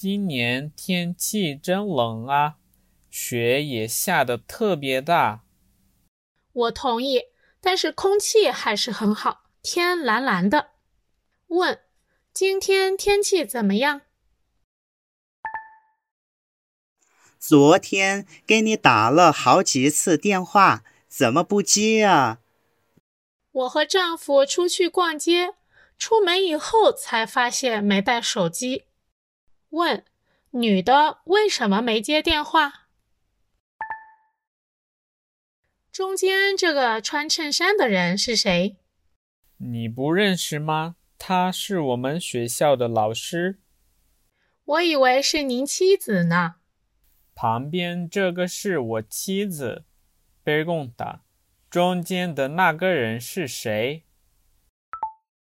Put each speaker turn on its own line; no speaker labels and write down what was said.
今年天气真冷啊，雪也下得特别大。
我同意，但是空气还是很好，天蓝蓝的。问：今天天气怎么样？
昨天给你打了好几次电话，怎么不接啊？
我和丈夫出去逛街，出门以后才发现没带手机。问：女的为什么没接电话？中间这个穿衬衫的人是谁？
你不认识吗？他是我们学校的老师。
我以为是您妻子呢。
旁边这个是我妻子，贝贡达。中间的那个人是谁？